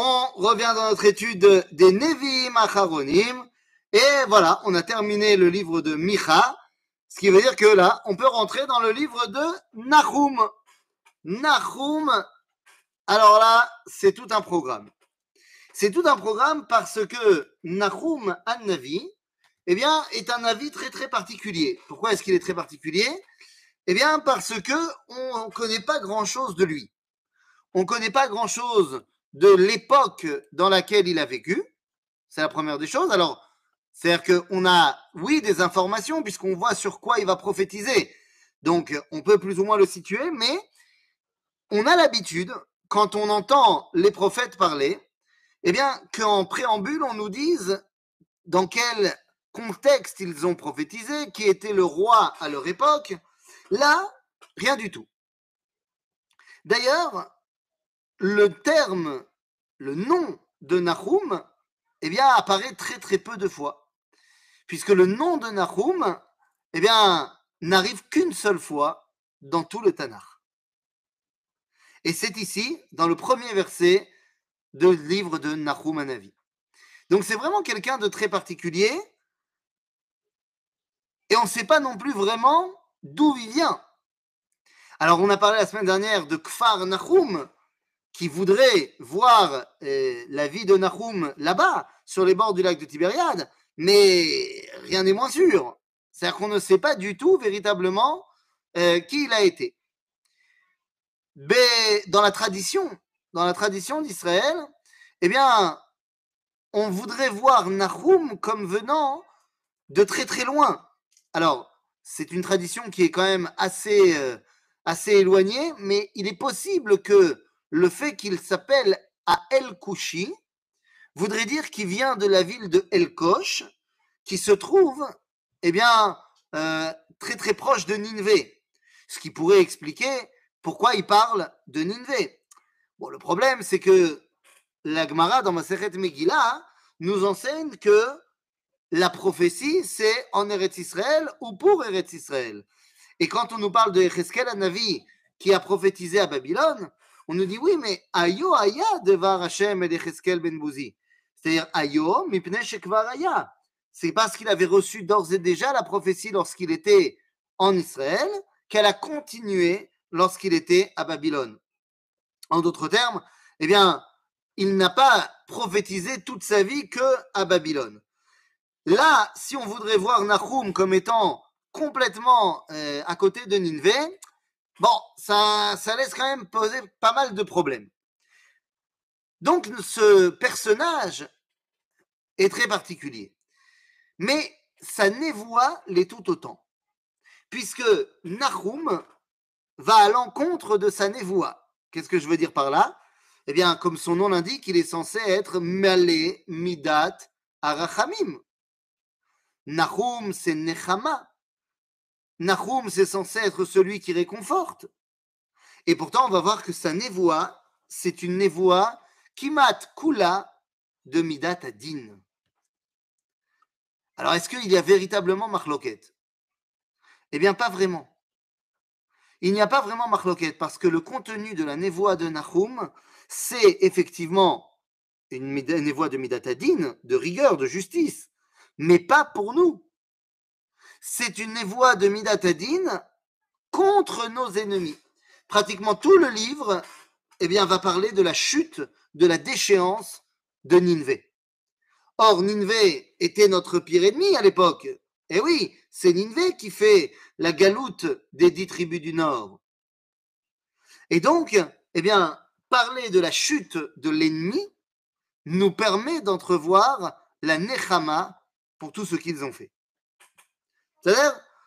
On revient dans notre étude des Nevi'im Acharonim. Et voilà, on a terminé le livre de Micha. Ce qui veut dire que là, on peut rentrer dans le livre de Nahum. Nahum, alors là, c'est tout un programme. C'est tout un programme parce que Nahum An-Navi, eh bien, est un avis très très particulier. Pourquoi est-ce qu'il est très particulier? Eh bien, parce que on ne connaît pas grand-chose de lui. On ne connaît pas grand-chose de l'époque dans laquelle il a vécu. C'est la première des choses. Alors, c'est-à-dire qu'on a, oui, des informations, puisqu'on voit sur quoi il va prophétiser. Donc, on peut plus ou moins le situer, mais on a l'habitude, quand on entend les prophètes parler, eh bien, qu'en préambule, on nous dise dans quel contexte ils ont prophétisé, qui était le roi à leur époque. Là, rien du tout. D'ailleurs, le terme, le nom de Nahum, eh apparaît très très peu de fois. Puisque le nom de Nahum, eh n'arrive qu'une seule fois dans tout le Tanakh. Et c'est ici, dans le premier verset du livre de Nahum Anavi. Donc c'est vraiment quelqu'un de très particulier. Et on ne sait pas non plus vraiment d'où il vient. Alors on a parlé la semaine dernière de Kfar Nahum, qui voudrait voir euh, la vie de Nahum là-bas, sur les bords du lac de Tibériade, mais rien n'est moins sûr. C'est-à-dire qu'on ne sait pas du tout véritablement euh, qui il a été. Mais dans la tradition, dans la tradition d'Israël, eh bien, on voudrait voir Nahum comme venant de très très loin. Alors, c'est une tradition qui est quand même assez, euh, assez éloignée, mais il est possible que le fait qu'il s'appelle à El Kouchi voudrait dire qu'il vient de la ville de El Kosh, qui se trouve, eh bien, euh, très très proche de Ninvé. Ce qui pourrait expliquer pourquoi il parle de Ninvé. Bon, le problème, c'est que la Gemara dans Maseret Megillah nous enseigne que la prophétie, c'est en Eretz Israël ou pour Eretz Israël. Et quand on nous parle de Echeskel Navi qui a prophétisé à Babylone, on nous dit oui, mais Ayo Aya devar Hashem et Echeskel ben Bouzi. C'est-à-dire Ayo mipne shekvar Aya. C'est parce qu'il avait reçu d'ores et déjà la prophétie lorsqu'il était en Israël qu'elle a continué lorsqu'il était à Babylone. En d'autres termes, eh bien, il n'a pas prophétisé toute sa vie que à Babylone. Là, si on voudrait voir Nahum comme étant complètement euh, à côté de Ninvé, bon, ça, laisse quand même poser pas mal de problèmes. Donc, ce personnage est très particulier. Mais sa névoie l'est tout autant. Puisque Nahum va à l'encontre de sa névoie. Qu'est-ce que je veux dire par là? Eh bien, comme son nom l'indique, il est censé être Malé Midat Arachamim. Nahum, c'est Nechama. Nahum, c'est censé être celui qui réconforte. Et pourtant, on va voir que sa névoie, c'est une névoie Kimat Kula de Midat Adin. Alors, est-ce qu'il y a véritablement Marloquette? Eh bien, pas vraiment il n'y a pas vraiment marloquette parce que le contenu de la névoie de Nahum, c'est effectivement une névoie de Midatadine, de rigueur, de justice, mais pas pour nous. C'est une névoie de Midatadine contre nos ennemis. Pratiquement tout le livre eh bien, va parler de la chute, de la déchéance de Ninvé. Or, Ninvé était notre pire ennemi à l'époque. Eh oui, c'est Ninvé qui fait la galoute des dix tribus du Nord. Et donc, eh bien, parler de la chute de l'ennemi nous permet d'entrevoir la Nechama pour tout ce qu'ils ont fait.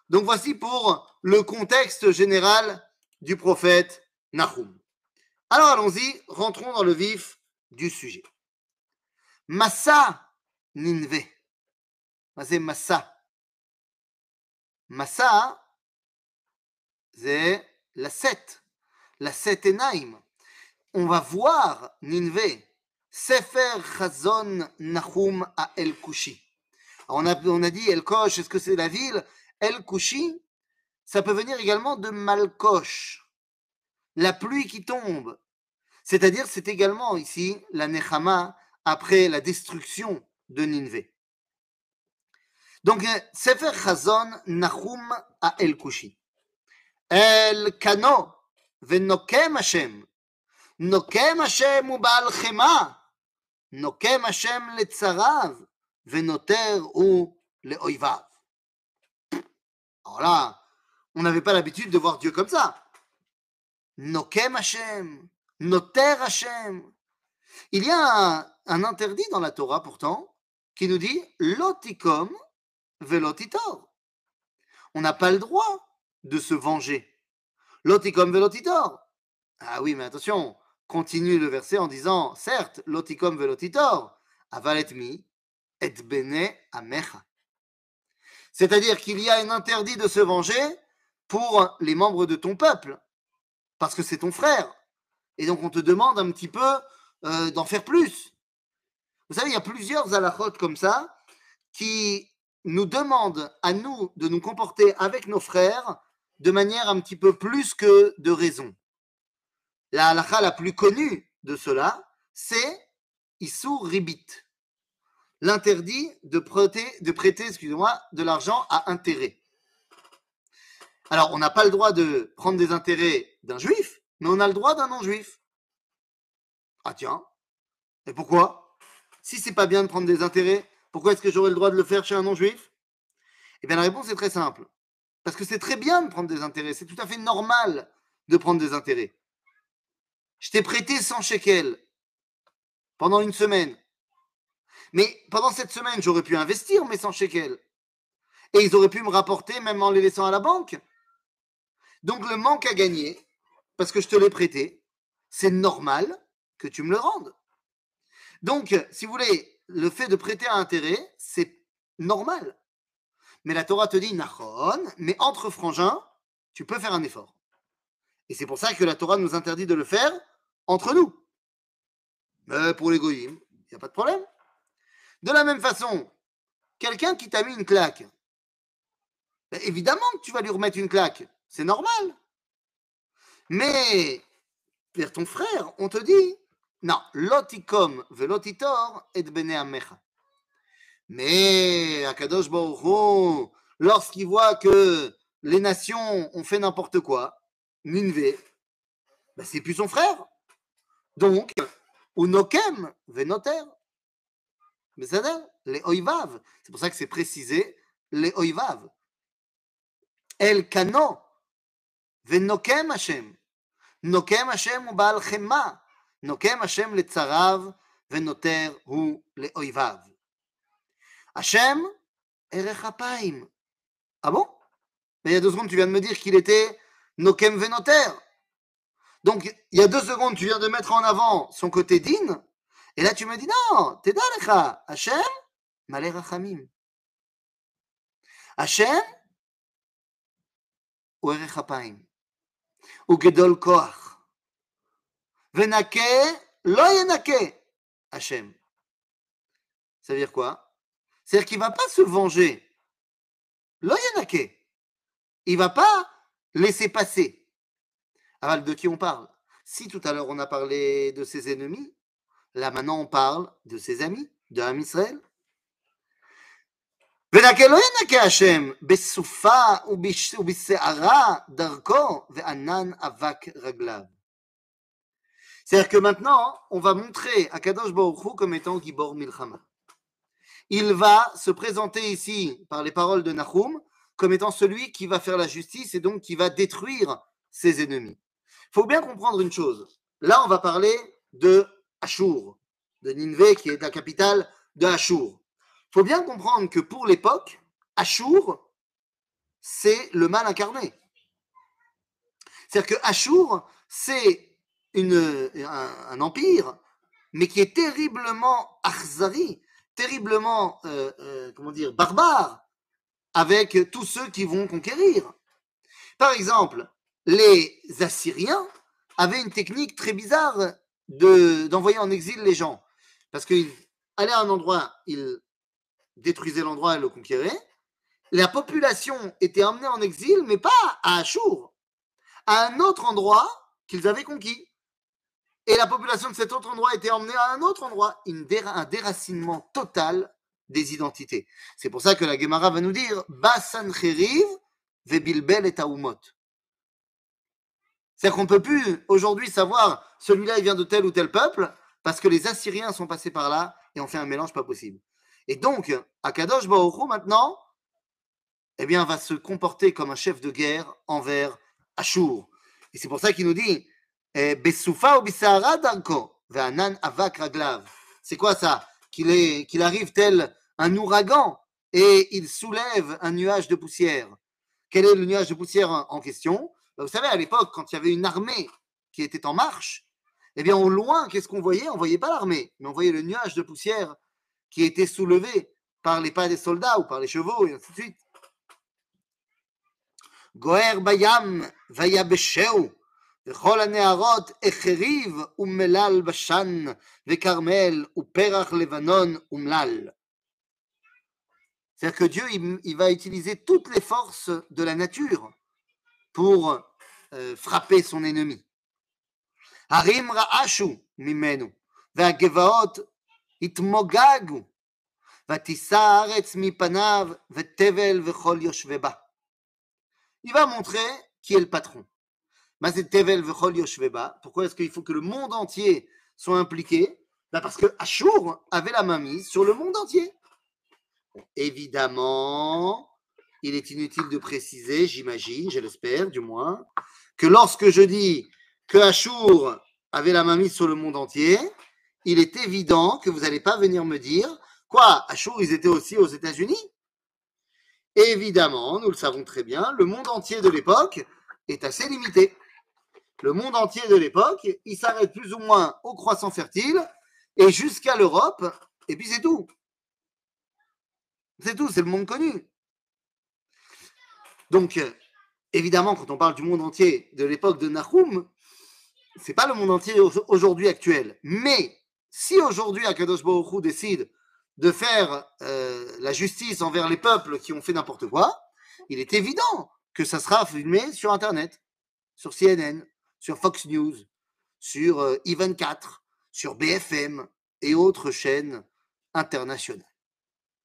Donc voici pour le contexte général du prophète Nahum. Alors allons-y, rentrons dans le vif du sujet. Massa Ninvé. C'est Massa. Massa, c'est la 7, la 7 Enaim. On va voir Ninvé, Sefer Chazon Nahum à El Kushi. On a, dit El Kosh, est-ce que c'est la ville? El Kushi, ça peut venir également de Malkosh, la pluie qui tombe. C'est-à-dire, c'est également ici la Nechama après la destruction de Ninvé. Donc, Sefer Chazon Nahum à El Kushi. El Kano, Venokem Hashem. Nokem Hashem ou Baal Chema. Nokem Hashem letzarav. Venoter ou le oivav. Alors là, on n'avait pas l'habitude de voir Dieu comme ça. Nokem Hashem. Noter Hashem. Il y a un, interdit dans la Torah pourtant qui nous dit Lotikom velotitor. On n'a pas le droit de se venger. Lotikom velotitor. Ah oui, mais attention, continue le verset en disant Certes, lotikom velotitor, avalet mi et. C'est-à-dire qu'il y a un interdit de se venger pour les membres de ton peuple, parce que c'est ton frère. Et donc on te demande un petit peu euh, d'en faire plus. Vous savez, il y a plusieurs alachotes comme ça qui nous demandent à nous de nous comporter avec nos frères de manière un petit peu plus que de raison. La halakha la plus connue de cela, c'est Issur Ribit, l'interdit de prêter, de prêter excusez-moi, de l'argent à intérêt. Alors, on n'a pas le droit de prendre des intérêts d'un juif, mais on a le droit d'un non-juif. Ah tiens, et pourquoi? Si c'est pas bien de prendre des intérêts, pourquoi est-ce que j'aurais le droit de le faire chez un non-juif? Eh bien la réponse est très simple. Parce que c'est très bien de prendre des intérêts, c'est tout à fait normal de prendre des intérêts. Je t'ai prêté 100 shekels pendant une semaine. Mais pendant cette semaine, j'aurais pu investir mes 100 shekels. Et ils auraient pu me rapporter même en les laissant à la banque. Donc le manque à gagner, parce que je te l'ai prêté, c'est normal que tu me le rendes. Donc, si vous voulez, le fait de prêter à intérêt, c'est normal. Mais la Torah te dit, Nachon, mais entre frangins, tu peux faire un effort. Et c'est pour ça que la Torah nous interdit de le faire entre nous. Mais pour les il n'y a pas de problème. De la même façon, quelqu'un qui t'a mis une claque, ben, évidemment que tu vas lui remettre une claque. C'est normal. Mais vers ton frère, on te dit, non, lotikom velotitor et bene amecha. Mais Akadosh Baruch lorsqu'il voit que les nations ont fait n'importe quoi, Ninvé, ben c'est plus son frère. Donc, unokem venoter. Mais ça les oivav. C'est pour ça que c'est précisé, les oivav. El kano, venokem Hashem. Nokem Hashem ou baal chema. נוקם השם לצריו ונותר הוא לאויביו. Hachem ערך אפיים. Ah bon Mais il y a deux secondes, tu viens de me dire qu'il était Nokem Venoter. Donc, il y a deux secondes, tu viens de mettre en avant son côté din. et là, tu me dis non, t'es d'Alecha. Hachem, Malé Rachamim. Hachem, ou Erech Apayim. Ou Gedol Koach. Venake, lo Hachem. Ça veut dire quoi? C'est-à-dire qu'il ne va pas se venger. Lo Il ne va pas laisser passer. Alors, de qui on parle? Si tout à l'heure on a parlé de ses ennemis, là maintenant on parle de ses amis, de Ham Israël. ונקה לא ינקה השם בסופה ובסערה דרכו וענן אבק רגליו. C'est-à-dire que maintenant, on va montrer à Kadosh Baruch comme étant Gibor Milchama. Il va se présenter ici, par les paroles de Nahum, comme étant celui qui va faire la justice et donc qui va détruire ses ennemis. Il faut bien comprendre une chose. Là, on va parler de Ashur, de Ninvé, qui est la capitale de Ashur. Il faut bien comprendre que pour l'époque, Ashur, c'est le mal incarné. C'est-à-dire que Ashur, c'est un, empire, mais qui est terriblement arzari, terriblement, euh, euh, comment dire, barbare, avec tous ceux qui vont conquérir. Par exemple, les Assyriens avaient une technique très bizarre de, d'envoyer en exil les gens. Parce qu'ils allaient à un endroit, ils détruisaient l'endroit et le conquéraient. La population était emmenée en exil, mais pas à Achour, à un autre endroit qu'ils avaient conquis. et la population de cet autre endroit était emmenée à un autre endroit, un déracinement total des identités. C'est pour ça que la Gemara va nous dire Basan Cheriv vebilbel et Taumot. C'est-à-dire qu'on ne peut plus aujourd'hui savoir celui-là il vient de tel ou tel peuple parce que les Assyriens sont passés par là et ont fait un mélange pas possible. Et donc, Akadosh Baruch maintenant, eh bien, va se comporter comme un chef de guerre envers Ashur. Et c'est pour ça qu'il nous dit eh, Danko. C'est quoi ça? Qu'il arrive tel un ouragan et il soulève un nuage de poussière. Quel est le nuage de poussière en question? Vous savez, à l'époque, quand il y avait une armée qui était en marche, eh bien, au loin, qu'est-ce qu'on voyait On ne voyait pas l'armée, mais on voyait le nuage de poussière qui était soulevé par les pas des soldats ou par les chevaux, et ainsi de suite. Goer bayam vayabesheu, וכל הנערות החריב ומלל בשן, וכרמel ופרח לבנון ומלל. C'est-à-dire que Dieu, il, va utiliser toutes les forces de la nature pour euh, frapper son ennemi. Harim ra'ashu mimenu, והגבעות התמוגגו, ותישא הארץ מפניו, ותבל וכל יושבי בה. Il va montrer qui est le patron. Tevel vechol yoshveba. Pourquoi est-ce qu'il faut que le monde entier soit impliqué bah Parce que Ashur avait la main mise sur le monde entier. Évidemment, il est inutile de préciser, j'imagine, je l'espère du moins, que lorsque je dis que Ashur avait la main mise sur le monde entier, il est évident que vous n'allez pas venir me dire quoi, Ashur, ils étaient aussi aux États-Unis? Évidemment, nous le savons très bien, le monde entier de l'époque est assez limité. Le monde entier de l'époque, il s'arrête plus ou moins au croissant fertile et jusqu'à l'Europe, et puis c'est tout. C'est tout, c'est le monde connu. Donc, évidemment, quand on parle du monde entier de l'époque de Nahum, c'est pas le monde entier aujourd'hui actuel. Mais si aujourd'hui Akadosh Baruch décide de faire euh, la justice envers les peuples qui ont fait n'importe quoi, il est évident que ça sera filmé sur Internet, sur CNN, sur Fox News, sur euh, I24, sur BFM et autres chaînes internationales.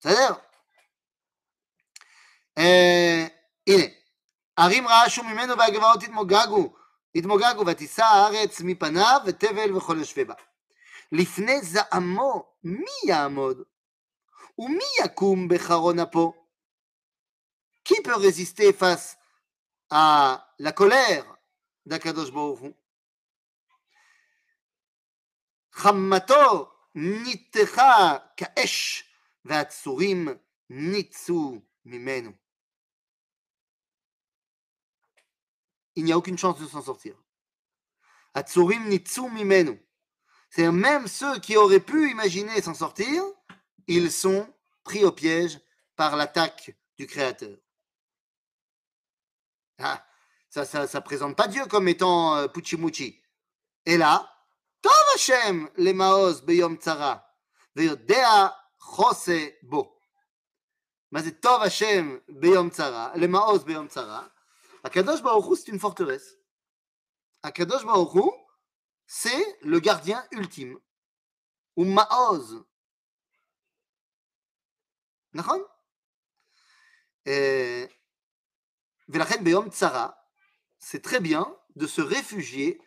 C'est-à-dire. Euh, ערים רעשו ממנו והגבעות התמוגגו, התמוגגו ותישא הארץ מפניו ותבל וכל יושבי בה. לפני זעמו מי יעמוד ומי יקום בחרון אפו? Résister face à la colère d'Akadosh Baruch Hu? חמתו ניתחה כאש והצורים ניצו ממנו. Il n'y a aucune chance de s'en sortir. Atsurim nitsu mimenu. C'est même ceux qui auraient pu imaginer s'en sortir, ils sont pris au piège par l'attaque du Créateur. Ah, ça ne présente pas Dieu comme étant euh, Puchimuchi. Et là, Tov Hashem le maos beyom tzara, ve'yodea chose bo. Mais Tov Hashem beyom tzara, le maos beyom tzara, Akadosh Baruch c'est une forteresse. Akadosh Baruch c'est le gardien ultime. Ou Maoz. D'accord? Velachen Beyom Tsara, c'est très bien de se réfugier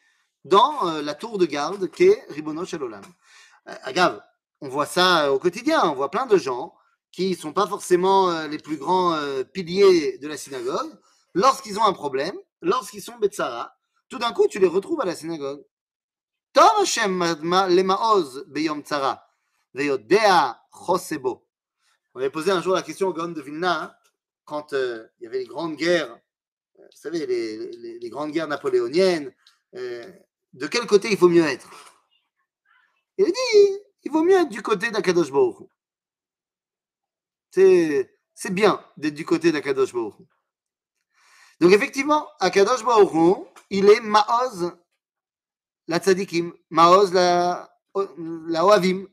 dans euh, la tour de garde qu'est Ribono Shalolam. Euh, Agave, on voit ça euh, au quotidien, on voit plein de gens qui ne sont pas forcément les plus grands piliers de la synagogue, lorsqu'ils ont un problème, lorsqu'ils sont Betsara, tout d'un coup, tu les retrouves à la synagogue. On avait posé un jour la question au Gaon de Vilna, hein, quand euh, il y avait les grandes guerres, euh, vous savez, les, grandes guerres napoléoniennes, euh, de quel côté il faut mieux être? Il dit, il vaut mieux être du côté d'Akadosh Baruch C'est bien d'être du côté d'Akadosh Baruch donc effectivement, Akadosh Baoru, il est Maoz la tzadikim, Maoz la, la Oavim.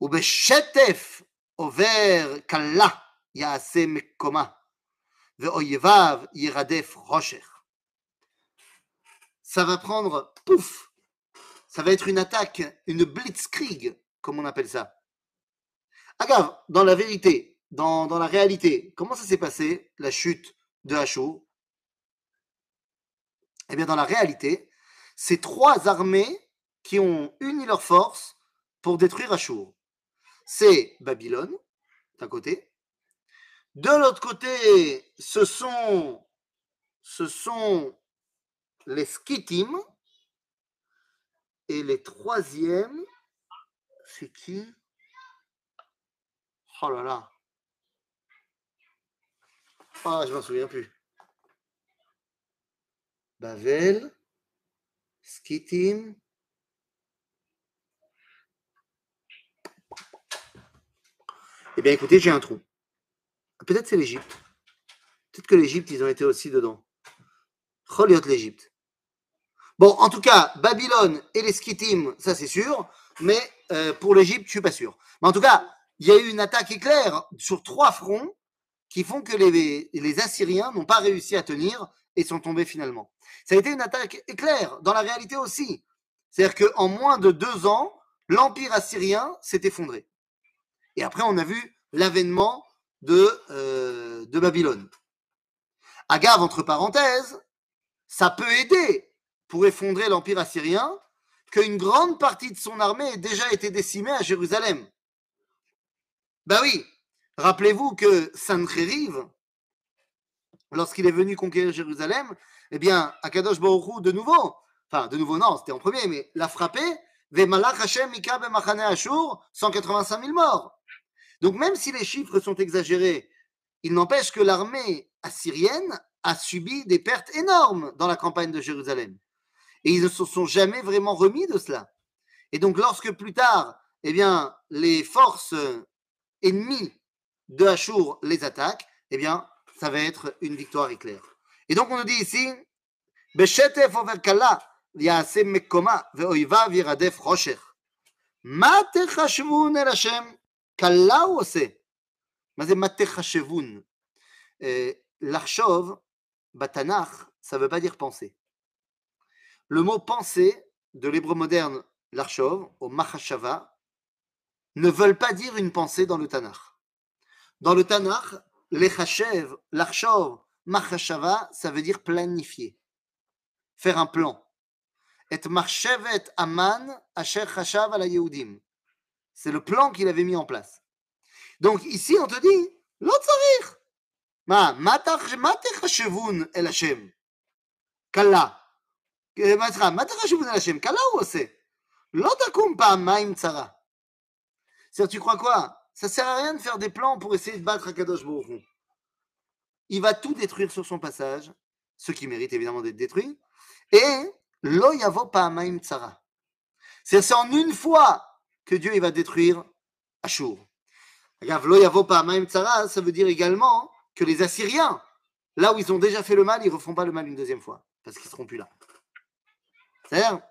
Ou beshetef over kalla yaase mekoma, veoyevav yiradef rocher. Ça va prendre pouf, ça va être une attaque, une blitzkrieg, comme on appelle ça. Agave, dans la vérité, dans la réalité, comment ça s'est passé, la chute de Hachou Eh bien, dans la réalité, c'est trois armées qui ont uni leurs forces pour détruire Achour. C'est Babylone, d'un côté. De l'autre côté, ce sont, ce sont les Skittim. Et les troisièmes, c'est qui? Oh là là. Ah, je m'en souviens plus. Bavel, Skittim. Eh bien, écoutez, j'ai un trou. Peut-être c'est l'Égypte. Peut-être que l'Égypte, ils ont été aussi dedans. Choliot l'Égypte. Bon, en tout cas, Babylone et les Skittim, ça c'est sûr, mais euh, pour l'Égypte, je suis pas sûr. Mais en tout cas, il y a eu une attaque éclair sur trois fronts qui font que les, Assyriens n'ont pas réussi à tenir et sont tombés finalement. Ça a été une attaque éclair, dans la réalité aussi. C'est-à-dire qu'en moins de deux ans, l'empire assyrien s'est effondré. Et après, on a vu l'avènement de, euh, de Babylone. Agave, entre parenthèses, ça peut aider pour effondrer l'empire assyrien qu'une grande partie de son armée ait déjà été décimée à Jérusalem. Ben oui, rappelez-vous que Sancheriv, lorsqu'il est venu conquérir Jérusalem, eh bien, Akadosh Baruch de nouveau, enfin, de nouveau, non, c'était en premier, mais l'a frappé, Vemalach Hashem Ashur, 185 000 morts. Donc, même si les chiffres sont exagérés, il n'empêche que l'armée assyrienne a subi des pertes énormes dans la campagne de Jérusalem. Et ils ne se sont jamais vraiment remis de cela. Et donc, lorsque plus tard, eh bien, les forces ennemies de Ashur les attaquent, eh bien, ça va être une victoire éclair. Et donc, on nous dit ici. Ma techashvun el Hashem, kala ou ose? Ma ze ma techashvun? L'archov, batanach, ça veut pas dire penser. Le mot penser de l'hébreu moderne, l'archov, au machashava, ne veulent pas dire une pensée dans le. Dans le Tanakh, l'Echachev, l'Archov, Machashava, ça veut dire planifier, faire un plan. Et Marchevet Aman, Asher Chashav ala Yehudim. C'est le plan qu'il avait mis en place. Donc ici, on te dit, l'Otzarir. Ma, matechashevun el Hashem. Kalla. Euh, matechashevun el Hashem. Kalla ou c'est? L'otakum pa maim tsara. C'est-à-dire, tu crois quoi? Ça sert à rien de faire des plans pour essayer de battre Akadosh Baruch Il va tout détruire sur son passage, ce qui mérite évidemment d'être détruit. Et lo yavo tsara. C'est en une fois que Dieu il va détruire Ashur. Lo yavo pa'amaim tsara, ça veut dire également que les Assyriens, là où ils ont déjà fait le mal, ils ne refont pas le mal une deuxième fois, parce qu'ils ne seront plus là. C'est-à-dire,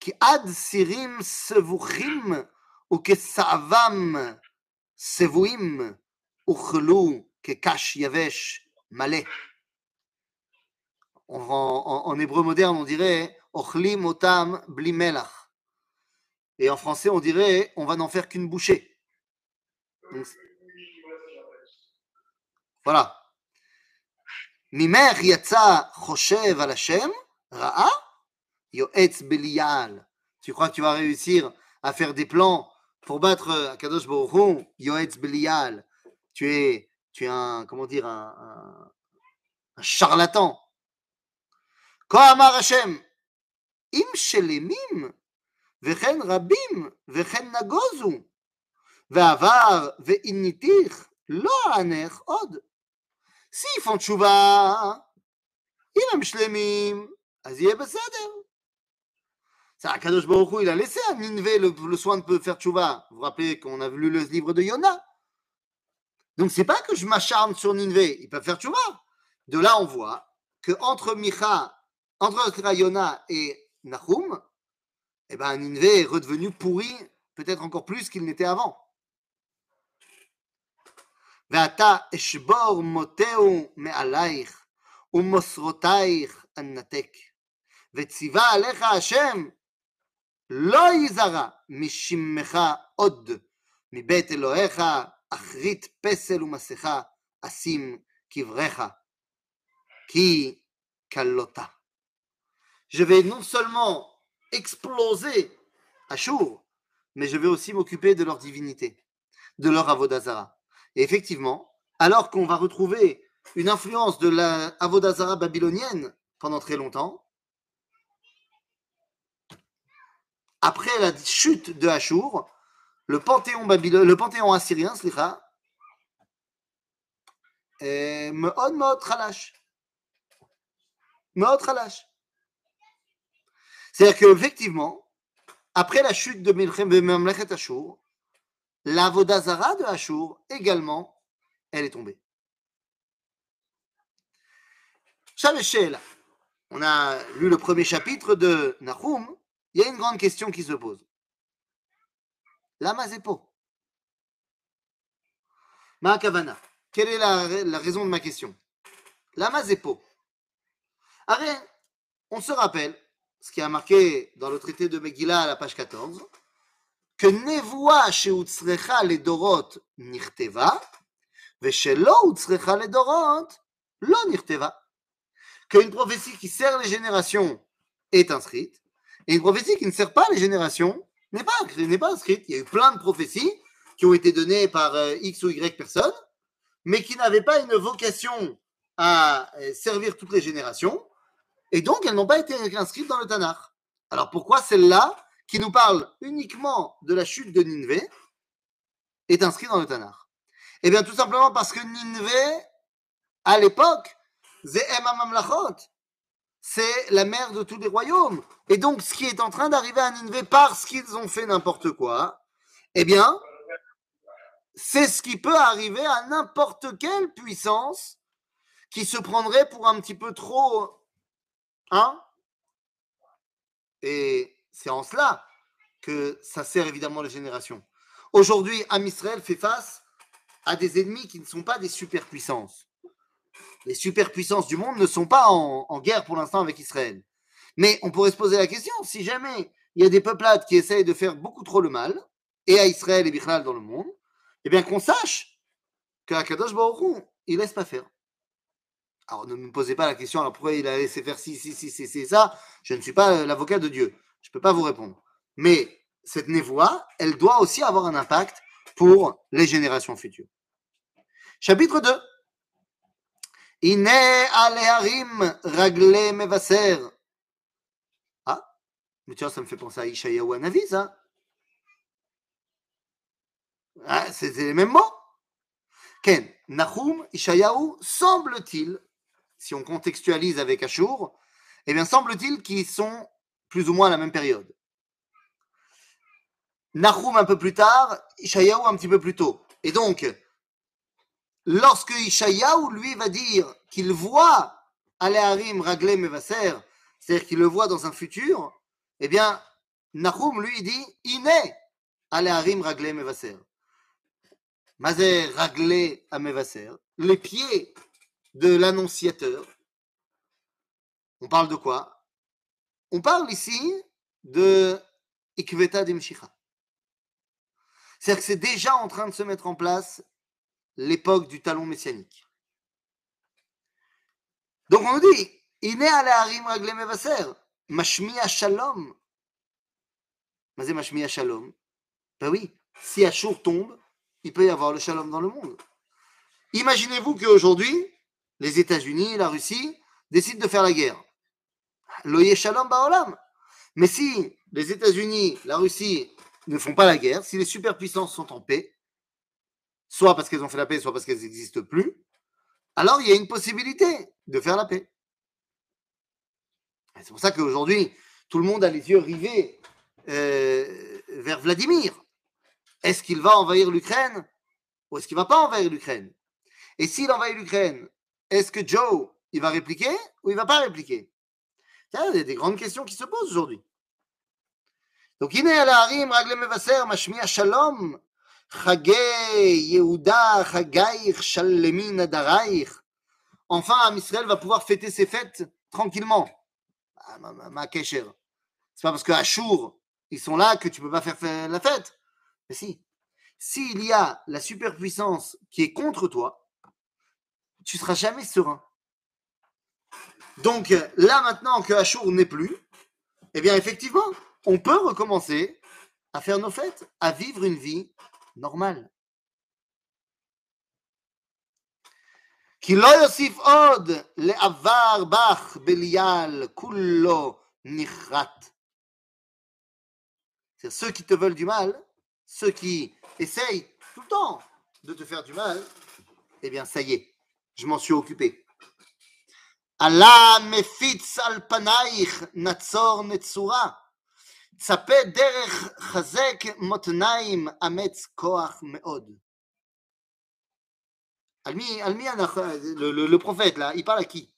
qui ad sirim sevuchim וכסעבם סבויים אוכלו כקש יבש מלא. En, en, en, hébreu moderne, on dirait Ochlim otam blimelach. Et en français, on dirait on va n'en faire qu'une bouchée. Donc, voilà. ממך יצא חושב על השם, רעה, יועץ בליעל. Tu crois que tu vas réussir à faire des plans pour battre Akadosh Baruch Hu, Yoetz Belial. Tu es, tu es un, comment dire, un, un, un charlatan. כה אמר השם, אם שלמים וכן רבים וכן נגוזו, ועבר ועיניתיך לא אענך עוד. s'ils font tchouva, אם הם שלמים, אז יהיה בסדר. C'est Akadosh Baruch Hu, il a laissé à Ninvé le, le soin de faire tchouva. Vous vous rappelez qu'on a lu le livre de Yona. Donc c'est pas que je m'acharne sur Ninvé, ils peuvent faire tchouva. De là, on voit que entre Micha, entre Yona et Nahum, eh ben, Ninvé est redevenu pourri, peut-être encore plus qu'il n'était avant. ואתה אשבור מותהו מעלייך ומוסרותייך annatek. Vetsiva alecha Hashem. Lo yizara mishimmecha od. מבית אלוהיך אחרית פסל ומסכה אשים קבריך, כי כלותה. Je vais non seulement exploser Ashur, mais je vais aussi m'occuper de leur divinité, de leur avodazara. Et effectivement, alors qu'on va retrouver une influence de la avodazara babylonienne pendant très longtemps, après la chute de Hachour, le panthéon, Babylon, le panthéon assyrien, Slicha, Me'od Me'od Khalash. Me'od C'est-à-dire qu'effectivement, après la chute de Mamlechet Ashur, la Vodazara de Ashur également, elle est tombée. On a lu le premier chapitre de Nahum, il y a une grande question qui se pose. Lama Zepo. Ma Kavana. Quelle est la, raison de ma question? Lama Zepo. Arrête, on se rappelle ce qui a marqué dans le traité de Megillah à la page 14 que Nevoa sheutzrecha le dorot nirteva, veshelo utzrecha le dorot lo nirteva. Qu'une prophétie qui sert les générations est inscrite, et une prophétie qui ne sert pas les générations n'est pas, inscrite. Il y a eu plein de prophéties qui ont été données par euh, X ou Y personnes, mais qui n'avaient pas une vocation à euh, servir toutes les générations, et donc elles n'ont pas été inscrites dans le Tanakh. Alors pourquoi celle-là, qui nous parle uniquement de la chute de Ninvé, est inscrite dans le Tanakh? Eh bien tout simplement parce que Ninvé, à l'époque, c'est la mère de tous les royaumes. Et donc, ce qui est en train d'arriver à Ninvé parce qu'ils ont fait n'importe quoi, eh bien, c'est ce qui peut arriver à n'importe quelle puissance qui se prendrait pour un petit peu trop. Hein Et c'est en cela que ça sert évidemment les générations. Aujourd'hui, Amisraël fait face à des ennemis qui ne sont pas des superpuissances. Les superpuissances du monde ne sont pas en guerre pour l'instant avec Israël. Mais on pourrait se poser la question, si jamais il y a des peuplades qui essayent de faire beaucoup trop le mal, et à Israël et Bichlal dans le monde, eh bien qu'on sache qu'Akadosh Baruch il laisse pas faire. Alors ne me posez pas la question, alors pourquoi il a laissé faire ci, ci, ci, ci, ça? Je ne suis pas l'avocat de Dieu. Je ne peux pas vous répondre. Mais cette névoie, elle doit aussi avoir un impact pour les générations futures. Chapitre 2. Ine aleharim ragle mevaser. Mais tu vois, ça me fait penser à Ishayahu Anavi, ça. Ah, c'est les mêmes mots. Ken, Nahum, Ishayahu, semble-t-il, si on contextualise avec Ashur, eh bien, semble-t-il qu'ils sont plus ou moins à la même période. Nahum un peu plus tard, Ishayahu un petit peu plus tôt. Et donc, lorsque Ishayahu, lui, va dire qu'il voit Aleharim Raglé Mevaser, c'est-à-dire qu'il le voit dans un futur, eh bien, Nahum, lui, dit Iné, harim raglé mevaser. Mazé raglé mevaser. Les pieds de l'annonciateur. On parle de quoi? On parle ici de Ikveta Dimshicha. C'est-à-dire que c'est déjà en train de se mettre en place l'époque du talon messianique. Donc on nous dit, Iné harim raglé mevaser. Mashmiya Shalom. Mais Mashmiya Shalom. Ben oui, si Ashur tombe, il peut y avoir le Shalom dans le monde. Imaginez-vous qu'aujourd'hui, les États-Unis, la Russie décident de faire la guerre. Loye Shalom Baolam. Mais si les États-Unis, la Russie ne font pas la guerre, si les superpuissances sont en paix, soit parce qu'elles ont fait la paix, soit parce qu'elles n'existent plus, alors il y a une possibilité de faire la paix. C'est pour ça qu'aujourd'hui, tout le monde a les yeux rivés euh, vers Vladimir. Est-ce qu'il va envahir l'Ukraine ou est-ce qu'il ne va pas envahir l'Ukraine? Et s'il envahit l'Ukraine, est-ce que Joe, il va répliquer ou il ne va pas répliquer? Il y a des grandes questions qui se posent aujourd'hui. Donc, shalom Enfin, Israël va pouvoir fêter ses fêtes tranquillement. Ah, ma, C'est pas parce que Achour, ils sont là que tu peux pas faire la fête. Mais si. S'il y a la superpuissance qui est contre toi, tu seras jamais serein. Donc là maintenant que Achour n'est plus, eh bien effectivement, on peut recommencer à faire nos fêtes, à vivre une vie normale. כי לא יוסיף עוד לעבר בך בליעל, כולו נחרט. C'est ceux qui te veulent du mal, ceux qui essayent tout le temps de te faire du mal, eh bien ça y est, je m'en suis occupé. עלה מפיץ על פנייך נצור נצורה, צפה דרך חזק מותניים אמץ כוח מאוד. le, le, le, prophète, là, il parle à qui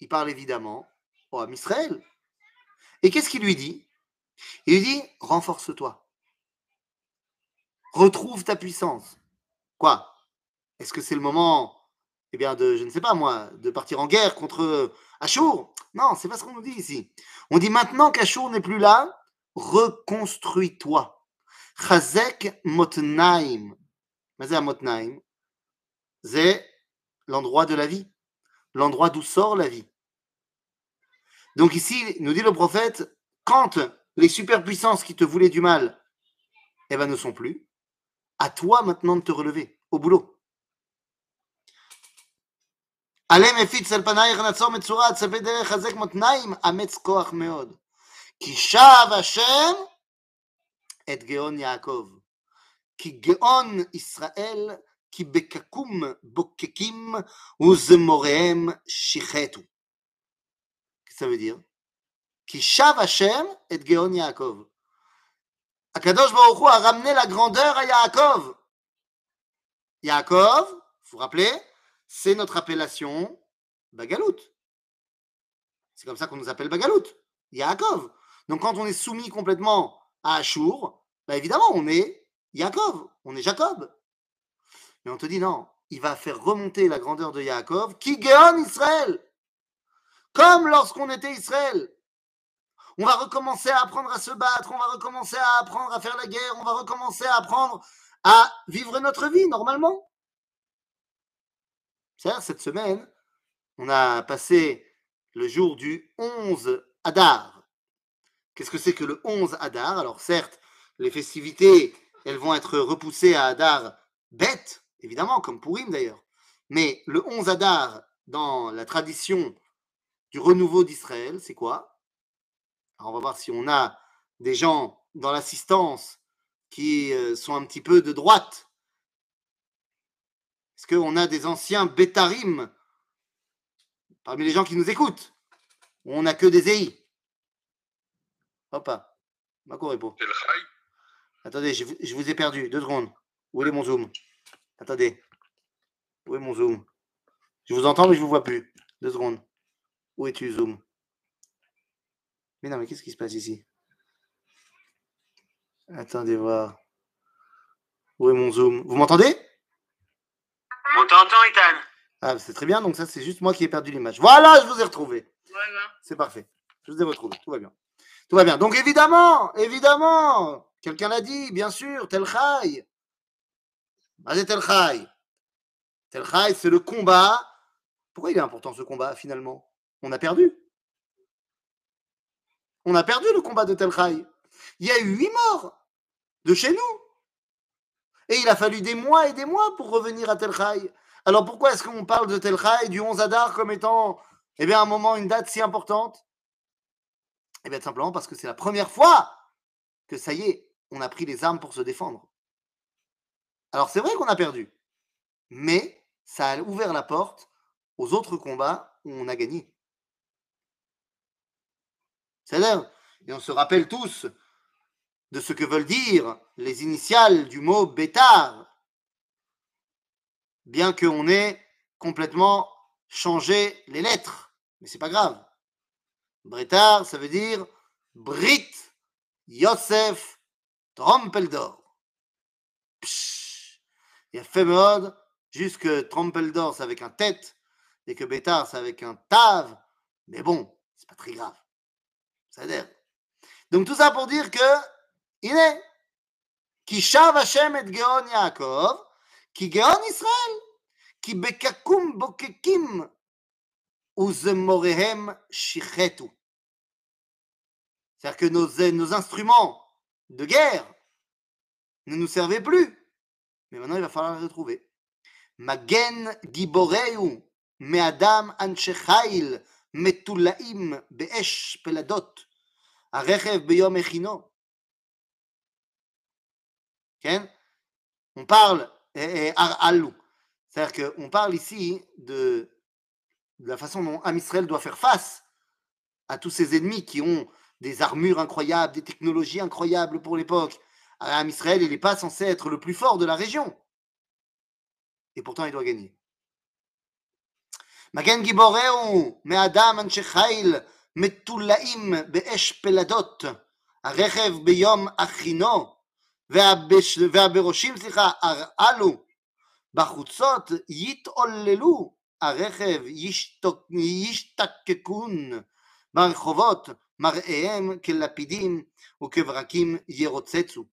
Il parle évidemment au Israël. Et qu'est-ce qu'il lui dit Il lui dit renforce-toi. Retrouve ta puissance. Quoi Est-ce que c'est le moment, eh bien, de, je ne sais pas moi, de partir en guerre contre Achour Non, c'est pas ce qu'on nous dit ici. On dit maintenant qu'Achour n'est plus là, reconstruis-toi. Chazek Motnaim. Motnaim c'est l'endroit de la vie, l'endroit d'où sort la vie. Donc ici, nous dit le prophète, quand les superpuissances qui te voulaient du mal, eh ben, ne sont plus, à toi maintenant de te relever, au boulot. כי בקקום בוקקים וזמוריהם שיחתו. Ça veut dire, כי שב השם את גאון יעקב. הקדוש ברוך הוא a ramené la grandeur à Yaakov. Yaakov, vous vous rappelez, C'est notre appellation Bagalout. C'est comme ça qu'on nous appelle Bagalout. Yaakov. Donc quand on est soumis complètement à Ashur, bah évidemment on est Yaakov, on est Jacob. Mais on te dit non, il va faire remonter la grandeur de Yaakov, qui gagne Israël. Comme lorsqu'on était Israël. On va recommencer à apprendre à se battre, on va recommencer à apprendre à faire la guerre, on va recommencer à apprendre à vivre notre vie normalement. Cette semaine, on a passé le jour du 11 Adar. Qu'est-ce que c'est que le 11 Adar? Alors certes, les festivités, elles vont être repoussées à Adar bête, évidemment, comme Purim d'ailleurs. Mais le 11 Adar, dans la tradition du renouveau d'Israël, c'est quoi? Alors on va voir si on a des gens dans l'assistance qui euh, sont un petit peu de droite. Est-ce qu'on a des anciens bétarim parmi les gens qui nous écoutent? Ou on n'a que des EI Hop, Mako Attendez, je, je vous ai perdu. Deux secondes. Où est mon zoom? Attendez. Où est mon zoom? Je vous entends, mais je ne vous vois plus. Deux secondes. Où es-tu, zoom? Mais non, mais qu'est-ce qui se passe ici? Attendez voir. Où est mon zoom? Vous m'entendez? On t'entend, Ethan. Ah, c'est très bien. Donc, ça, c'est juste moi qui ai perdu l'image. Voilà, je vous ai retrouvé. Voilà. C'est parfait. Je vous ai retrouvé. Tout va bien. Tout va bien. Donc, évidemment, évidemment, quelqu'un l'a dit, bien sûr, tel Chai. Tel Chai. Tel Chai, c'est le combat. Pourquoi il est important ce combat finalement? On a perdu. On a perdu le combat de Tel Chai. Il y a eu huit morts de chez nous. Et il a fallu des mois et des mois pour revenir à Tel Chai. Alors pourquoi est-ce qu'on parle de Tel Chai, du 11 Adar, comme étant eh bien, un moment, une date si importante? Eh bien, simplement parce que c'est la première fois que ça y est, on a pris les armes pour se défendre. Alors c'est vrai qu'on a perdu, mais ça a ouvert la porte aux autres combats où on a gagné. C'est-à-dire, et on se rappelle tous de ce que veulent dire les initiales du mot bétard, bien qu'on ait complètement changé les lettres, mais c'est pas grave. Brétard, ça veut dire Brit Yosef Trompeldor. Il y a fait mode, jusque Trompeldor c'est avec un tête et que Bétard c'est avec un tave. Mais bon, c'est pas très grave. Ça dire. Donc tout ça pour dire que, il est, qui shav Hashem et Geon Yaakov, qui Geon Israël, qui bekakum bokekim, uzemorehem shichetu. C'est-à-dire que nos, nos instruments de guerre ne nous servaient plus. Mais maintenant, il va falloir les retrouver. Magen giboreu me'adam anshe chayil metulaim be'esh peladot הרכב ביום מכינו. on parle c'est-à-dire qu'on parle ici de, la façon dont Amisraël doit faire face à tous ses ennemis qui ont des armures incroyables, des technologies incroyables pour l'époque. Amisraël, il n'est pas censé être le plus fort de la région. Et pourtant, il doit gagner. Be'esh Peladot, Beyom Achino, הכינו, והבש... והברושים, סליחה, הרעלו, בחוצות יתעוללו, הרכב ישתוק... ישתקקון, ברחובות מראיהם כלפידים וכברקים ירוצצו.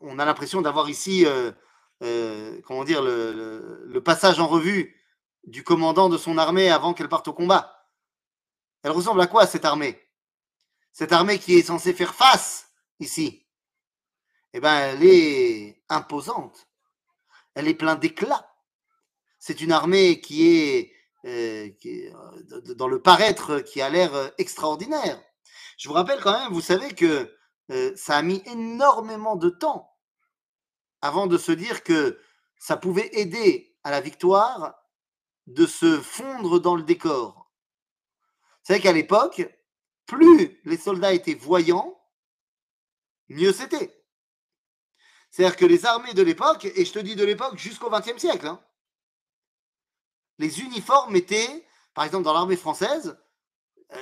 On a l'impression d'avoir ici euh, euh, comment dire, le, le, le, passage en revue du commandant de son armée avant qu'elle parte au combat. Elle ressemble à quoi cette armée Cette armée qui est censée faire face ici, eh ben, elle est imposante. Elle est pleine d'éclat. C'est une armée qui est, euh, est dans le paraître qui a l'air extraordinaire. Je vous rappelle quand même, vous savez que euh, ça a mis énormément de temps avant de se dire que ça pouvait aider à la victoire de se fondre dans le décor. Vous savez qu'à l'époque, plus les soldats étaient voyants, mieux c'était. C'est-à-dire que les armées de l'époque, et je te dis de l'époque jusqu'au XXe siècle, hein, les uniformes étaient, par exemple dans l'armée française,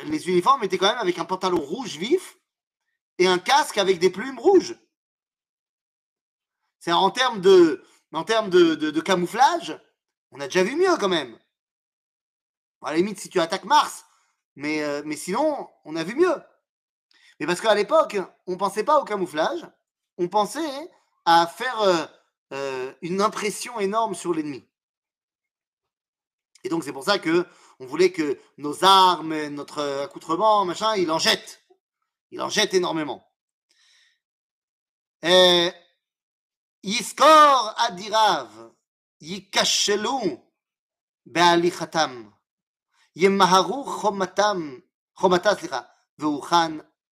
les uniformes étaient quand même avec un pantalon rouge vif et un casque avec des plumes rouges. C'est en termes de, en termes de, camouflage, on a déjà vu mieux quand même. À la limite, si tu attaques Mars, mais, euh, mais sinon, on a vu mieux. Mais parce qu'à l'époque, on ne pensait pas au camouflage, on pensait à faire euh, euh, une impression énorme sur l'ennemi. Et donc c'est pour ça que on voulait que nos armes, notre accoutrement, machin, il en jette. Il en jette énormément.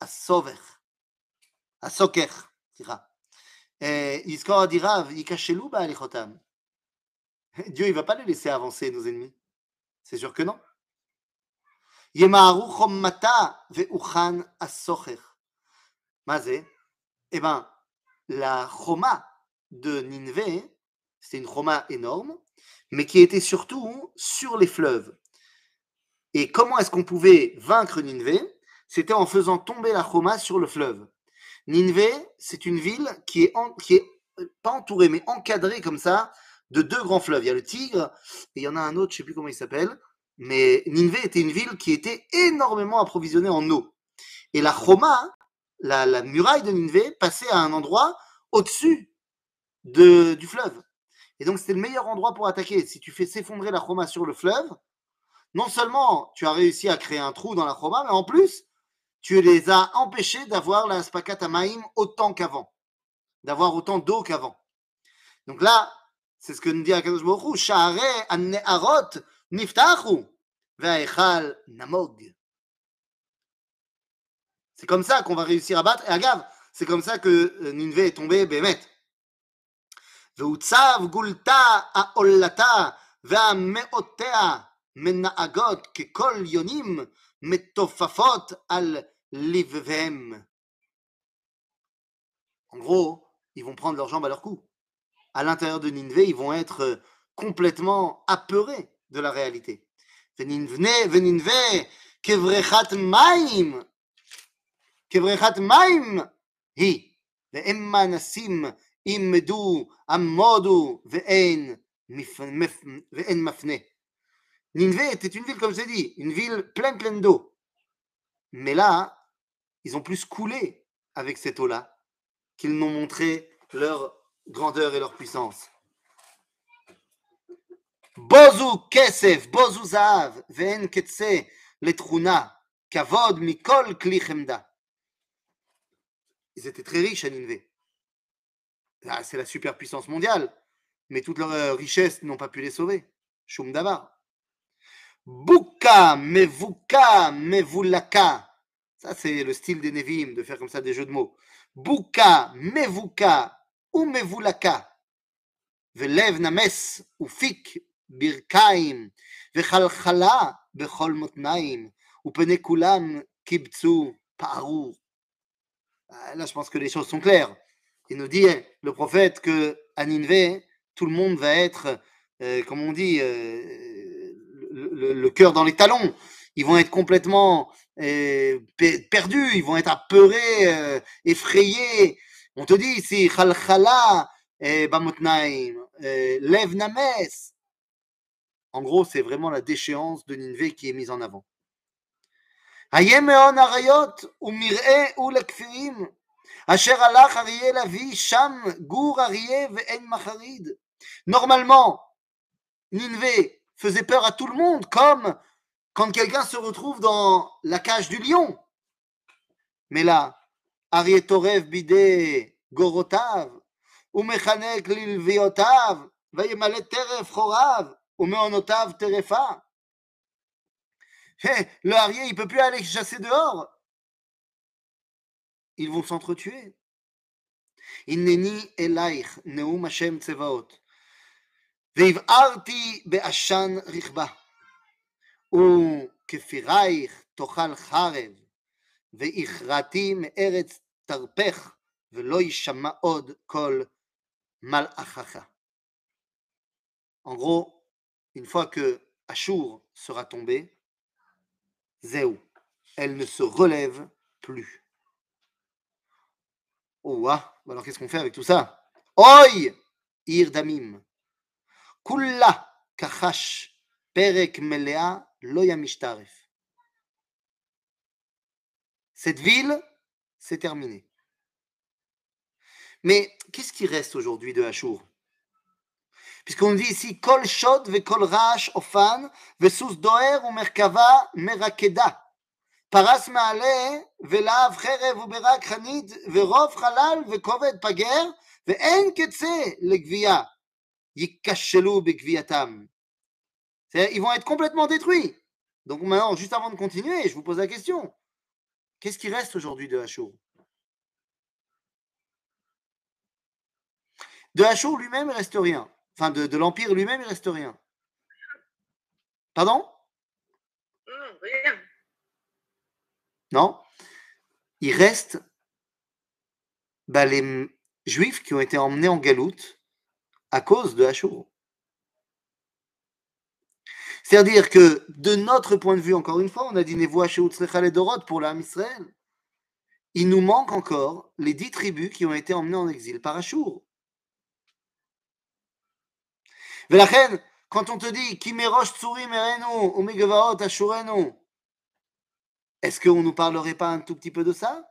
הסובך, הסוכך, סליחה. יזכור אדיריו, ייכשלו בהליכותם. Dieu, il va pas les laisser avancer, nos ennemis. C'est sûr que non. ימהרו חומתה והוכן הסוכך. מה זה? Eh ben, la choma, de Nineveh, c'était une Roma énorme, mais qui était surtout sur les fleuves. Et comment est-ce qu'on pouvait vaincre Nineveh c'était en faisant tomber la Roma sur le fleuve. Nineveh, c'est une ville qui est, qui est euh, pas entourée, mais encadrée comme ça de deux grands fleuves. Il y a le Tigre et il y en a un autre, je sais plus comment il s'appelle. Mais Nineveh était une ville qui était énormément approvisionnée en eau. Et la Roma, la, la muraille de Nineveh, passait à un endroit au-dessus de, du fleuve. Et donc, c'était le meilleur endroit pour attaquer. Si tu fais s'effondrer la chroma sur le fleuve, non seulement tu as réussi à créer un trou dans la chroma, mais en plus, tu les as empêchés d'avoir la spakata maïm autant qu'avant, d'avoir autant d'eau qu'avant. Donc là, c'est ce que nous dit Akadosh Baruch Hu, Sha'are an-ne'arot niftachu ve'echal namog. C'est comme ça qu'on va réussir à battre. Et agave, c'est comme ça que Nineveh est tombé Bémet. והוצב גולתה העולתה והמאותיה מנהגות ככל יונים מתופפות על לבביהם. En gros, ils vont prendre leurs jambes à leur cou. À l'intérieur de Nineveh, ils vont être complètement apeurés de la réalité. Veninve, kevrechat maim, kevrechat maim, hi, ve'emma nasim ילמדו, עמודו ואין, ואין מפנה. Ninvé était une ville, comme je l'ai dit, une ville pleine, pleine d'eau. Mais là, ils ont plus coulé avec cette eau-là qu'ils n'ont montré leur grandeur et leur puissance. Kavod mikol. Ils étaient très riches à Ninvé. Ah, C'est la superpuissance mondiale, mais toutes leurs euh, richesses n'ont pas pu les sauver. Shum davar. Buka, mevuka, mevulaka. Ça, c'est le style des Nevi'im, de faire comme ça des jeux de mots. Buka, mevuka, ou mevulaka. ולב נמס ופיק ברכיים, וחלחלה בכל מותניים, ופני כולם קיבצו פערו. Ah, Là, je pense que les choses sont claires. Il nous dit, le prophète, que à Ninvé, tout le monde va être, euh, comme on dit, euh, le, le- le cœur dans les talons. Ils vont être complètement pe- perdus, ils vont être apeurés, euh, effrayés. On te dit ici, chalchala, eh, bamotnaim, euh, lev names. En gros, c'est vraiment la déchéance de Ninvé qui est mise en avant. Hayem me'on arayot, umir'e ulekfirim, asher alach Arié lavi, sham gur Arié ve'en macharid. Normalement, Ninvé faisait peur à tout le monde, comme quand quelqu'un se retrouve dans la cage du lion. Mais là, Arietorev bidé gorotav, umechanek lilviotav, vayemalet teref chorav, umeonotav terefa. Eh, le harrier, il peut plus aller chasser dehors. Ils vont s'entretuer. Inneni elaich, neum Hashem tsevaot. Veiv'arti be'ashan richba. וכפירייך תאכל חרב, והכרעתי מארץ תרפך, ולא יישמע עוד קול מלאכך. En gros, une fois que Ashur sera tombé, Zéou, elle ne se relève plus. Oh, ah, alors qu'est-ce qu'on fait avec tout ça Oi, Ir Damim. Kulla kachash perek melea lo yamishtaref. Cette ville, c'est terminé. Mais qu'est-ce qui reste aujourd'hui de Ashur Puisqu'on dit ici Kol shod ve kol rash ofan ve sus doer u merkava merakeda. פרס מעלה ולהב חרב וברק חנית ורוב חלל וכובד פגר ואין קצה לגבייה ייכשלו בגבייתם. Ils vont être complètement détruits. Donc maintenant, juste avant de continuer, je vous pose la question. Qu'est-ce qui reste aujourd'hui de Ashur De Ashur lui-même, il reste rien. Enfin, de, de l'Empire lui-même, il reste rien. Pardon? Non, rien. Non. Il reste bah, les Juifs qui ont été emmenés en galoute à cause de Ashur. C'est-à-dire que, de notre point de vue, encore une fois, on a dit Nevoa chez et Dorot pour l'âme Israël. Il nous manque encore les dix tribus qui ont été emmenées en exil par Achour. Velachen, quand on te dit Kimerosh Tsuri Merenu, Omegevaot Ashurenu, est-ce qu'on ne nous parlerait pas un tout petit peu de ça?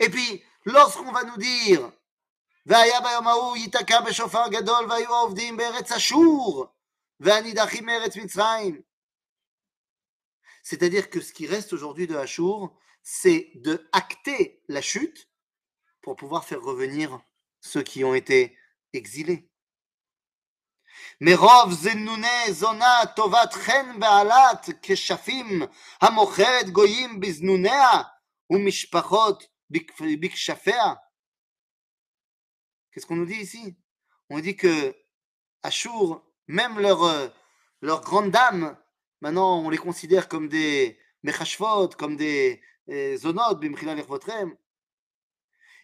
Et puis, lorsqu'on va nous dire Vaya Yitaka Beshofar Gadol, Vayu Ovdim Beretz Ashur, אשור והנידחים מארץ מצרים. C'est-à-dire que ce qui reste aujourd'hui de Achour, c'est de acter la chute pour pouvoir faire revenir ceux qui ont été exilés. מרוב זנוני זונה טובת חן בעלת כשפים המוכרת גויים בזנוניה ומשפחות בכ- בכשפיה. Qu'est-ce qu'on nous dit ici On dit que Ashur, même leurs euh, leurs grandes dames, maintenant on les considère comme des mechashvot, comme des euh, zonot, bimchila lechvotrem.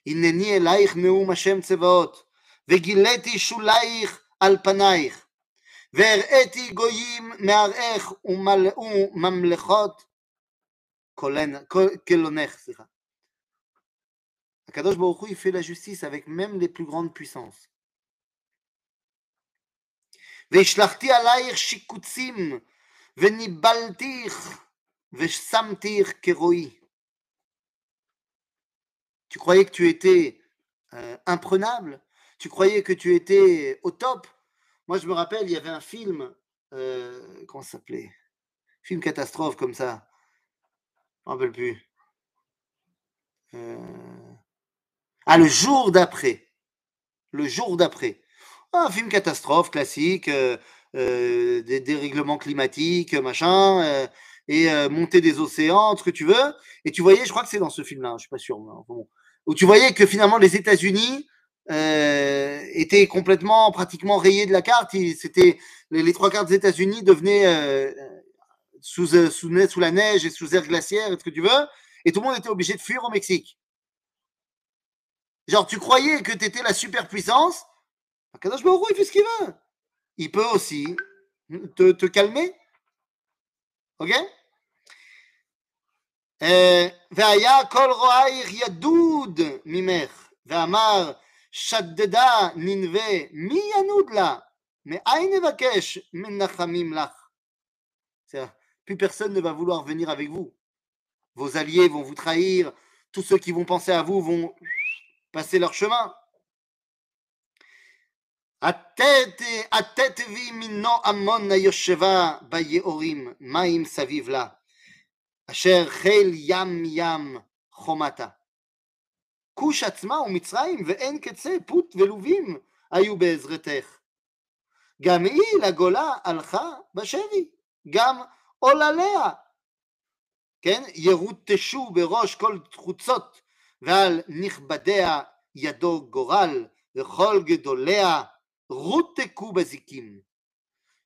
הנני אלייך נאום השם צבאות, וגיליתי שולייך על פנייך, והראיתי גויים מערך ומל- וממלכות קולן- קול- קלונך. סליחה. Akadosh Baruch Hu, il fait la justice avec même les plus grandes puissances. והשלכתי עלייך שיקוצים, Venibaltir Veshamtir Keroi. Tu croyais que tu étais euh, imprenable Tu croyais que tu étais au top Moi, je me rappelle, il y avait un film, euh, comment ça s'appelait Film catastrophe comme ça. Je ne me rappelle plus. Euh, ah, le jour d'après. Le jour d'après. Un film catastrophe classique, euh, euh, des dérèglements climatiques, machin, euh, et euh, montée des océans, ce que tu veux. Et tu voyais, je crois que c'est dans ce film-là, je suis pas sûr, où tu voyais que finalement les États-Unis étaient complètement, pratiquement rayés de la carte. C'était les, trois quarts des États-Unis devenaient sous, la neige et sous air glaciaire, ce que tu veux, et tout le monde était obligé de fuir au Mexique. Genre, tu croyais que tu étais la superpuissance, Akadosh Baruch Hu, il fait ce qu'il veut. Il peut aussi te, te calmer. Ok אה, והיה כל רואייך ידוד ממך, ואמר שדדה ננבה, מי ינוד לה? מאין נבקש מנחמים לך? C'est-à-dire, Plus personne ne va vouloir venir avec vous. Vos alliés vont vous trahir, tous ceux qui vont penser à vous vont passer leur chemin. התתבי מינו עמון היושבה ביעורים, מים סביב לה. אשר חיל ים ים חומתה. כוש עצמה ומצרים ואין קצה פוט ולובים היו בעזרתך. גם היא לגולה הלכה בשבי, גם עולליה. כן, ירוטשו בראש כל חוצות, ועל נכבדיה ידו גורל, וכל גדוליה Roteku Bazikim.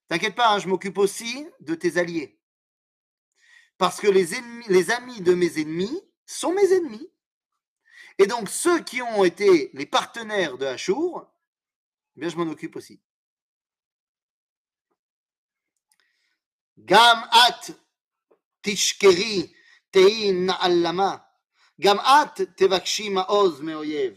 T'inquiète pas, hein, je m'occupe aussi de tes alliés. Parce que les, amis de mes ennemis sont mes ennemis. Et donc, ceux qui ont été les partenaires de Hachour, eh bien, je m'en occupe aussi. Gam at tishkeri tein allama. Gam at tevakshi maoz meoyev.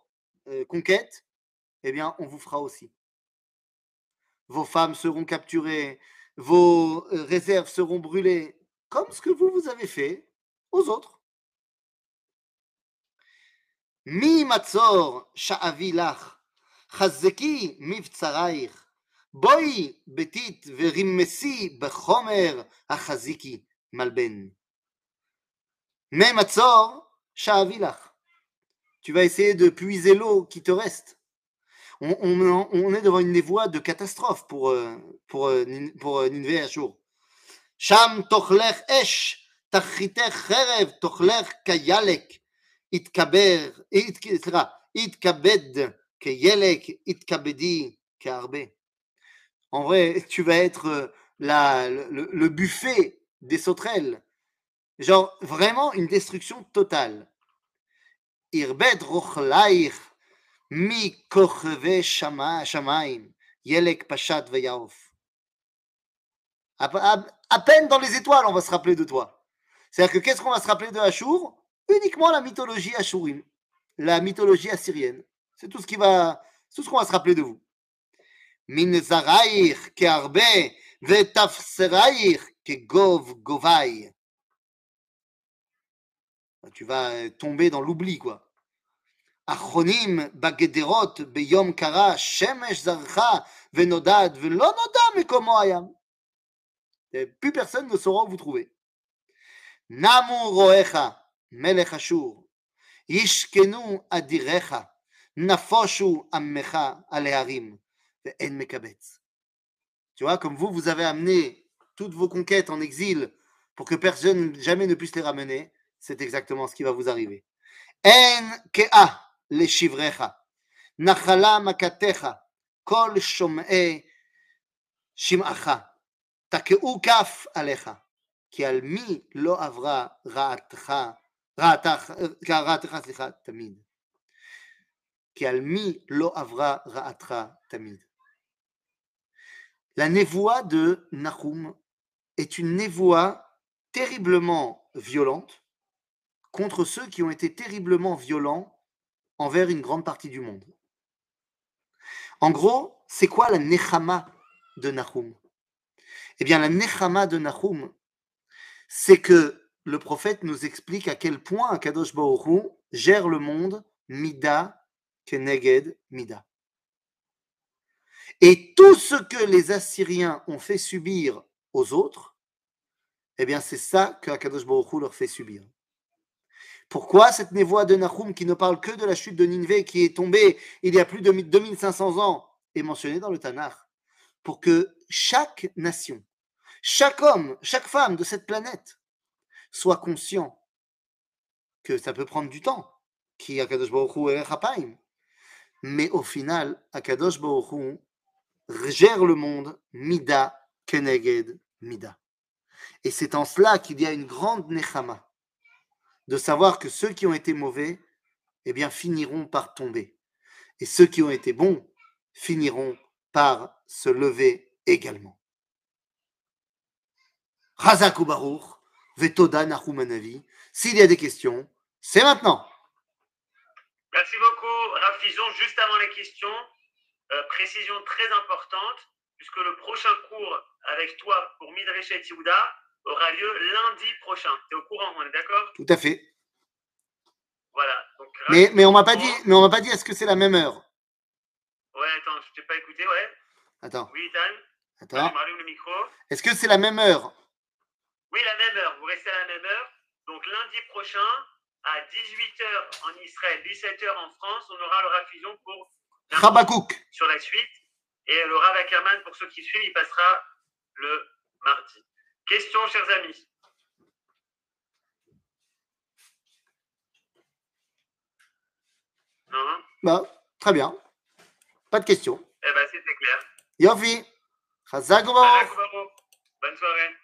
euh, conquêtes, eh bien, on vous fera aussi. Vos femmes seront capturées, vos euh, réserves seront brûlées, comme ce que vous, vous avez fait aux autres. Mi matzor sha'avi lach, chazeki mivtzaraich, boi betit verimesi bechomer achaziki malben. Mais matzor sha'avi lach. Tu vas essayer de puiser l'eau qui te reste. On, est devant une des voies de catastrophe pour, euh, pour, euh, pour, euh, pour Sham tochler esh, tachiter cherev, tochler kayalek, itkaber, itkabed, kayalek, itkabedi, karbe. En vrai, tu vas être la, le, le buffet des sauterelles. Genre, vraiment une destruction totale. Mi kocheve shama- shamaim, yelek pashat veyaof. À, peine dans les étoiles, on va se rappeler de toi. C'est-à-dire que qu'est-ce qu'on va se rappeler de Ashur Uniquement la mythologie ashurim, la mythologie assyrienne. C'est tout ce qui va, ce qu'on va se rappeler de vous. Min zaraich keharbe vetafseraich kegov govai. Tu vas euh, tomber dans l'oubli, quoi. אחרונים בגדרות ביום קרה, שמש זרחה ונודד, ולא נודע מקומו הים. Et Plus personne ne saura où vous trouver. נמו רואיך, מלך אשור, ישכנו אדיריך, נפושו עמך על ההרים, ואין מקבץ. Tu vois, comme vous, vous avez amené toutes vos conquêtes en exil pour que personne jamais ne puisse les ramener, c'est exactement ce qui va vous arriver. אין כאה לשבריך, נחלה מכתך, כל שומעי שמעך. תקעו כף עליך, כי על מי לא עברה רעתך, רעתך, רעתך, סליחה, תמיד. כי על מי לא עברה רעתך תמיד. La névoie de Nahum est une névoie terriblement violente contre ceux qui ont été terriblement violents envers une grande partie du monde. En gros, c'est quoi la Nechama de Nahum? Eh bien, la Nechama de Nahum, c'est que le prophète nous explique à quel point Akadosh Baruch Hu gère le monde Mida Keneged Mida. Et tout ce que les Assyriens ont fait subir aux autres, eh bien, c'est ça que Akadosh Baruch leur fait subir. Pourquoi cette névoie de Nahum qui ne parle que de la chute de Nineveh qui est tombée il y a plus de 2500 ans est mentionnée dans le Tanakh? Pour que chaque nation, chaque homme, chaque femme de cette planète soit conscient que ça peut prendre du temps, qui Akadosh Baruch Hu est Rapaim. Mais au final, Akadosh Baruch gère le monde Mida Keneged Mida. Et c'est en cela qu'il y a une grande Nechama de savoir que ceux qui ont été mauvais, eh bien, finiront par tomber. Et ceux qui ont été bons finiront par se lever également. Razak Baruch, Vetoda Nahumanavi. S'il y a des questions, c'est maintenant. Merci beaucoup, Rafizon. Juste avant les questions, euh, précision très importante, puisque le prochain cours avec toi pour Midrash et Yehuda aura lieu lundi prochain. Tu es au courant, on est d'accord? Tout à fait. Voilà. Donc, Mais, mais on m'a pas dit, mais on m'a pas dit est-ce que c'est la même heure? Ouais, attends, je t'ai pas écouté, ouais. Attends, Oui, Ethan attends. Je le micro. Est-ce que c'est la même heure? Oui, la même heure. Vous restez à la même heure. Donc lundi prochain, à 18h en Israël, 17h en France, on aura le Rafusion pour Rabakouk. sur la suite. Et le Rav Ackerman, pour ceux qui suivent, il passera le mardi. Question, chers amis. Non Bah, très bien. Pas de questions. Eh ben, c'était clair. Yofi. Bonne soirée.